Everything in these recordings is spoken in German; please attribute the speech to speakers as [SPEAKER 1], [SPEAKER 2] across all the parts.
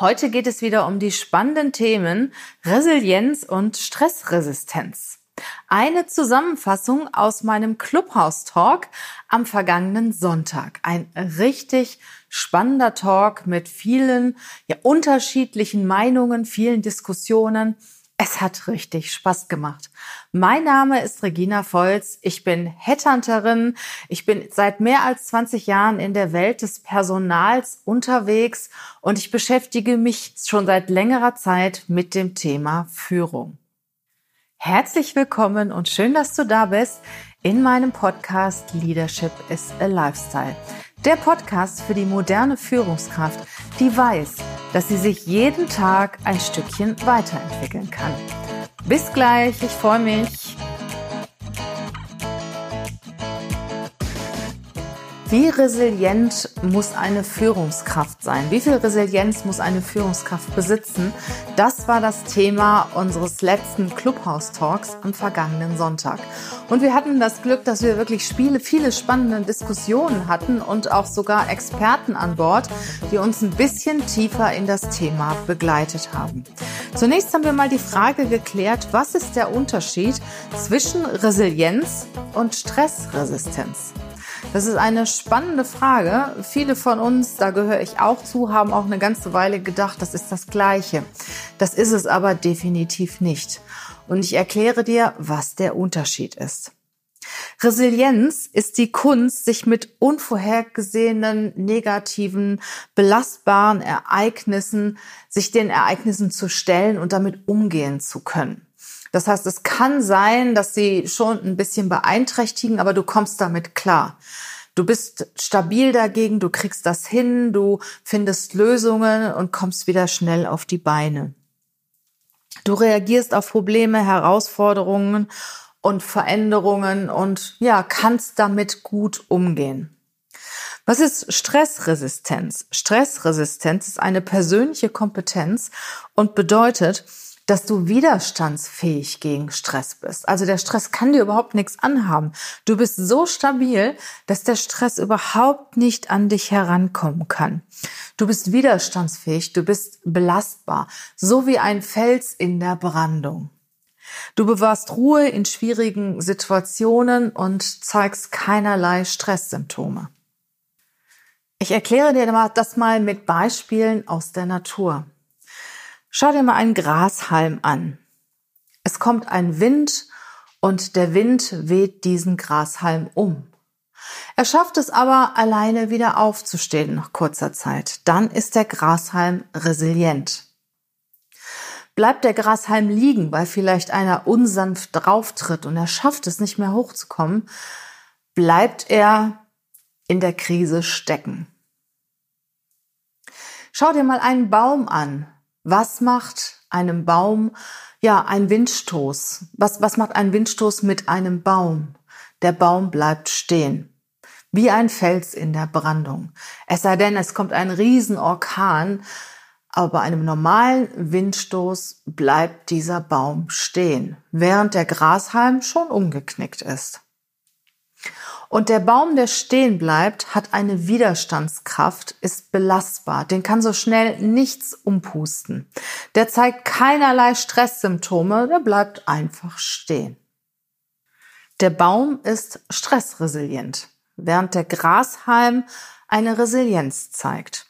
[SPEAKER 1] Heute geht es wieder um die spannenden Themen Resilienz und Stressresistenz. Eine Zusammenfassung aus meinem Clubhouse Talk am vergangenen Sonntag. Ein richtig spannender Talk mit vielen ja, unterschiedlichen Meinungen, vielen Diskussionen. Es hat richtig Spaß gemacht. Mein Name ist Regina Volz. Ich bin Headhunterin. Ich bin seit mehr als 20 Jahren in der Welt des Personals unterwegs und ich beschäftige mich schon seit längerer Zeit mit dem Thema Führung. Herzlich willkommen und schön, dass du da bist in meinem Podcast Leadership is a Lifestyle. Der Podcast für die moderne Führungskraft, die weiß, dass sie sich jeden Tag ein Stückchen weiterentwickeln kann. Bis gleich, ich freue mich. Wie resilient muss eine Führungskraft sein? Wie viel Resilienz muss eine Führungskraft besitzen? Das war das Thema unseres letzten Clubhouse Talks am vergangenen Sonntag. Und wir hatten das Glück, dass wir wirklich viele, viele spannende Diskussionen hatten und auch sogar Experten an Bord, die uns ein bisschen tiefer in das Thema begleitet haben. Zunächst haben wir mal die Frage geklärt, was ist der Unterschied zwischen Resilienz und Stressresistenz? Das ist eine spannende Frage. Viele von uns, da gehöre ich auch zu, haben auch eine ganze Weile gedacht, das ist das Gleiche. Das ist es aber definitiv nicht. Und ich erkläre dir, was der Unterschied ist. Resilienz ist die Kunst, sich mit unvorhergesehenen, negativen, belastbaren Ereignissen, sich den Ereignissen zu stellen und damit umgehen zu können. Das heißt, es kann sein, dass sie schon ein bisschen beeinträchtigen, aber du kommst damit klar. Du bist stabil dagegen, du kriegst das hin, du findest Lösungen und kommst wieder schnell auf die Beine. Du reagierst auf Probleme, Herausforderungen und Veränderungen und ja, kannst damit gut umgehen. Was ist Stressresistenz? Stressresistenz ist eine persönliche Kompetenz und bedeutet, dass du widerstandsfähig gegen Stress bist. Also der Stress kann dir überhaupt nichts anhaben. Du bist so stabil, dass der Stress überhaupt nicht an dich herankommen kann. Du bist widerstandsfähig, du bist belastbar, so wie ein Fels in der Brandung. Du bewahrst Ruhe in schwierigen Situationen und zeigst keinerlei Stresssymptome. Ich erkläre dir das mal mit Beispielen aus der Natur. Schau dir mal einen Grashalm an. Es kommt ein Wind und der Wind weht diesen Grashalm um. Er schafft es aber alleine wieder aufzustehen nach kurzer Zeit. Dann ist der Grashalm resilient. Bleibt der Grashalm liegen, weil vielleicht einer unsanft drauftritt und er schafft es nicht mehr hochzukommen, bleibt er in der Krise stecken. Schau dir mal einen Baum an. Was macht einem Baum, ja, ein Windstoß? Was, was macht ein Windstoß mit einem Baum? Der Baum bleibt stehen. Wie ein Fels in der Brandung. Es sei denn, es kommt ein Riesenorkan, aber bei einem normalen Windstoß bleibt dieser Baum stehen, während der Grashalm schon umgeknickt ist. Und der Baum, der stehen bleibt, hat eine Widerstandskraft, ist belastbar. Den kann so schnell nichts umpusten. Der zeigt keinerlei Stresssymptome, der bleibt einfach stehen. Der Baum ist stressresilient, während der Grashalm eine Resilienz zeigt.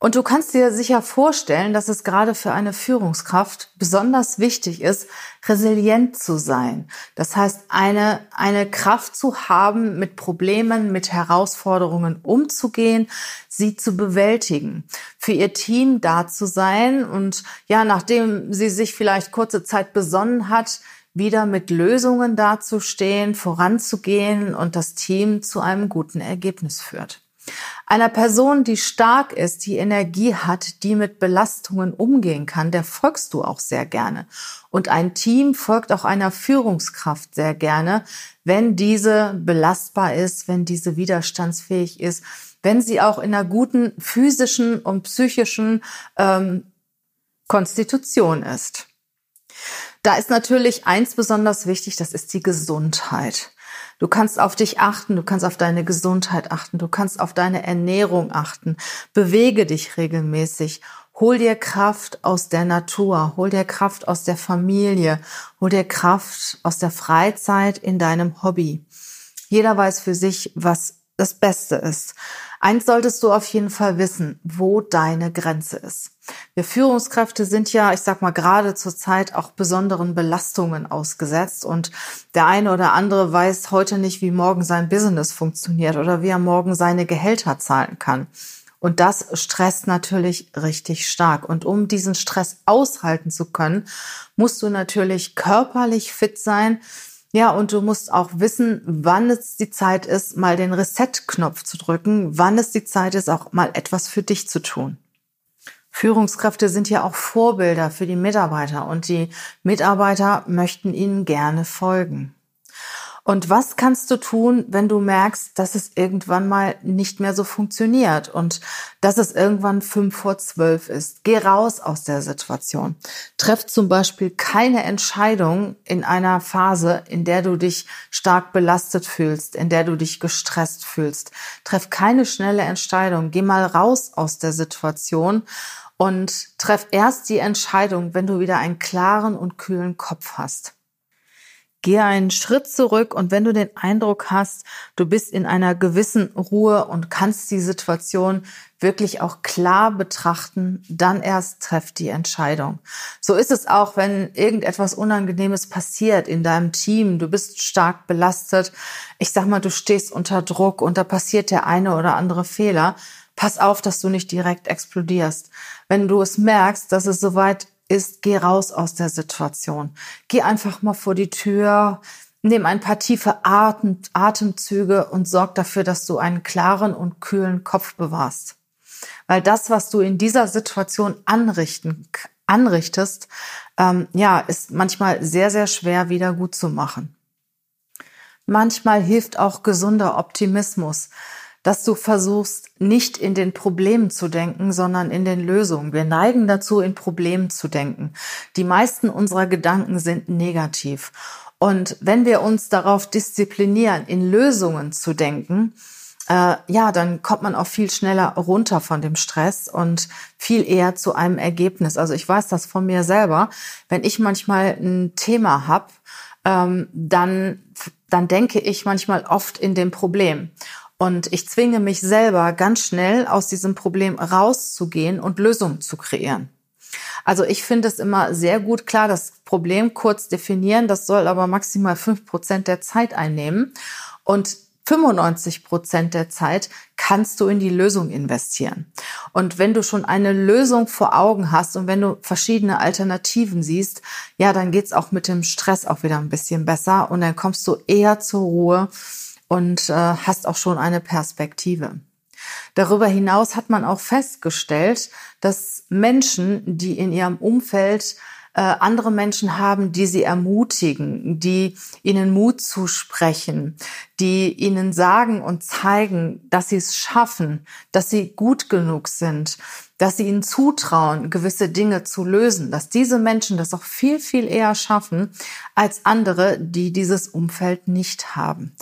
[SPEAKER 1] Und du kannst dir sicher vorstellen, dass es gerade für eine Führungskraft besonders wichtig ist, resilient zu sein. Das heißt, eine, eine Kraft zu haben, mit Problemen, mit Herausforderungen umzugehen, sie zu bewältigen, für ihr Team da zu sein und ja, nachdem sie sich vielleicht kurze Zeit besonnen hat, wieder mit Lösungen dazustehen, voranzugehen und das Team zu einem guten Ergebnis führt. Einer Person, die stark ist, die Energie hat, die mit Belastungen umgehen kann, der folgst du auch sehr gerne. Und ein Team folgt auch einer Führungskraft sehr gerne, wenn diese belastbar ist, wenn diese widerstandsfähig ist, wenn sie auch in einer guten physischen und psychischen ähm, Konstitution ist. Da ist natürlich eins besonders wichtig, das ist die Gesundheit. Du kannst auf dich achten, du kannst auf deine Gesundheit achten, du kannst auf deine Ernährung achten. Bewege dich regelmäßig, Hol dir Kraft aus der Natur, hol dir Kraft aus der Familie, hol dir Kraft aus der Freizeit in deinem Hobby. Jeder weiß für sich, was das Beste ist. Eins solltest du auf jeden Fall wissen, wo deine Grenze ist. Wir Führungskräfte sind ja, ich sag mal, gerade zur Zeit auch besonderen Belastungen ausgesetzt und der eine oder andere weiß heute nicht, wie morgen sein Business funktioniert oder wie er morgen seine Gehälter zahlen kann. Und das stresst natürlich richtig stark. Und um diesen Stress aushalten zu können, musst du natürlich körperlich fit sein, ja, und du musst auch wissen, wann es die Zeit ist, mal den Reset-Knopf zu drücken, wann es die Zeit ist, auch mal etwas für dich zu tun. Führungskräfte sind ja auch Vorbilder für die Mitarbeiter und die Mitarbeiter möchten ihnen gerne folgen. Und was kannst du tun, wenn du merkst, dass es irgendwann mal nicht mehr so funktioniert und dass es irgendwann fünf vor zwölf ist? Geh raus aus der Situation. Treff zum Beispiel keine Entscheidung in einer Phase, in der du dich stark belastet fühlst, in der du dich gestresst fühlst. Treff keine schnelle Entscheidung. Geh mal raus aus der Situation und treff erst die Entscheidung, wenn du wieder einen klaren und kühlen Kopf hast. Geh einen Schritt zurück und wenn du den Eindruck hast, du bist in einer gewissen Ruhe und kannst die Situation wirklich auch klar betrachten, dann erst treff die Entscheidung. So ist es auch, wenn irgendetwas Unangenehmes passiert in deinem Team, du bist stark belastet, ich sag mal, du stehst unter Druck und da passiert der eine oder andere Fehler. Pass auf, dass du nicht direkt explodierst. Wenn du es merkst, dass es soweit ist, geh raus aus der Situation. Geh einfach mal vor die Tür, nimm ein paar tiefe Atem, Atemzüge und sorg dafür, dass du einen klaren und kühlen Kopf bewahrst. Weil das, was du in dieser Situation anrichten, anrichtest, ähm, ja, ist manchmal sehr, sehr schwer wieder gut zu machen. Manchmal hilft auch gesunder Optimismus dass du versuchst, nicht in den Problemen zu denken, sondern in den Lösungen. Wir neigen dazu, in Problemen zu denken. Die meisten unserer Gedanken sind negativ. Und wenn wir uns darauf disziplinieren, in Lösungen zu denken, äh, ja, dann kommt man auch viel schneller runter von dem Stress und viel eher zu einem Ergebnis. Also ich weiß das von mir selber. Wenn ich manchmal ein Thema habe, ähm, dann, dann denke ich manchmal oft in dem Problem. Und ich zwinge mich selber ganz schnell aus diesem Problem rauszugehen und Lösungen zu kreieren. Also ich finde es immer sehr gut klar, das Problem kurz definieren, das soll aber maximal fünf Prozent der Zeit einnehmen. Und 95 Prozent der Zeit kannst du in die Lösung investieren. Und wenn du schon eine Lösung vor Augen hast und wenn du verschiedene Alternativen siehst, ja, dann geht's auch mit dem Stress auch wieder ein bisschen besser und dann kommst du eher zur Ruhe und äh, hast auch schon eine Perspektive. Darüber hinaus hat man auch festgestellt, dass Menschen, die in ihrem Umfeld äh, andere Menschen haben, die sie ermutigen, die ihnen Mut zusprechen, die ihnen sagen und zeigen, dass sie es schaffen, dass sie gut genug sind, dass sie ihnen zutrauen, gewisse Dinge zu lösen, dass diese Menschen das auch viel, viel eher schaffen als andere, die dieses Umfeld nicht haben.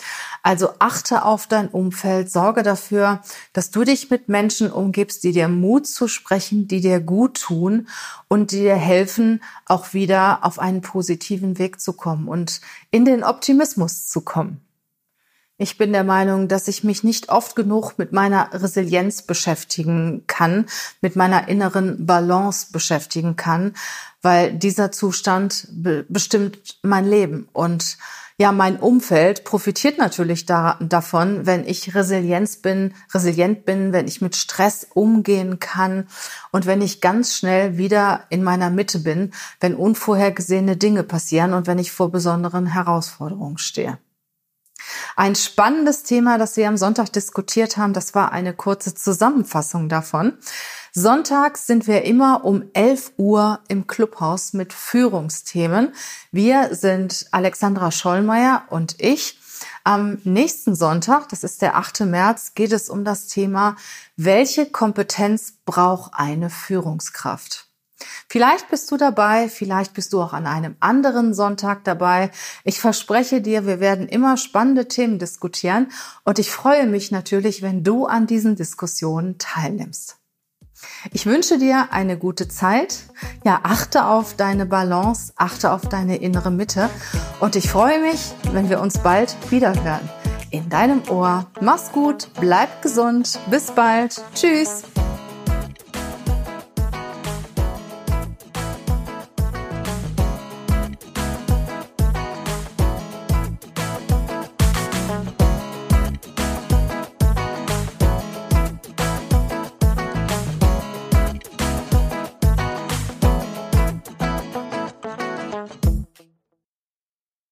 [SPEAKER 1] Also achte auf dein Umfeld, sorge dafür, dass du dich mit Menschen umgibst, die dir Mut zu sprechen, die dir gut tun und die dir helfen, auch wieder auf einen positiven Weg zu kommen und in den Optimismus zu kommen. Ich bin der Meinung, dass ich mich nicht oft genug mit meiner Resilienz beschäftigen kann, mit meiner inneren Balance beschäftigen kann, weil dieser Zustand be bestimmt mein Leben. Und ja, mein Umfeld profitiert natürlich da, davon, wenn ich Resilienz bin, resilient bin, wenn ich mit Stress umgehen kann und wenn ich ganz schnell wieder in meiner Mitte bin, wenn unvorhergesehene Dinge passieren und wenn ich vor besonderen Herausforderungen stehe. Ein spannendes Thema, das wir am Sonntag diskutiert haben, das war eine kurze Zusammenfassung davon. Sonntags sind wir immer um 11 Uhr im Clubhaus mit Führungsthemen. Wir sind Alexandra Schollmeier und ich. Am nächsten Sonntag, das ist der 8. März, geht es um das Thema, welche Kompetenz braucht eine Führungskraft? Vielleicht bist du dabei, vielleicht bist du auch an einem anderen Sonntag dabei. Ich verspreche dir, wir werden immer spannende Themen diskutieren und ich freue mich natürlich, wenn du an diesen Diskussionen teilnimmst. Ich wünsche dir eine gute Zeit. Ja, achte auf deine Balance, achte auf deine innere Mitte und ich freue mich, wenn wir uns bald wiederhören. In deinem Ohr. Mach's gut, bleib gesund. Bis bald. Tschüss.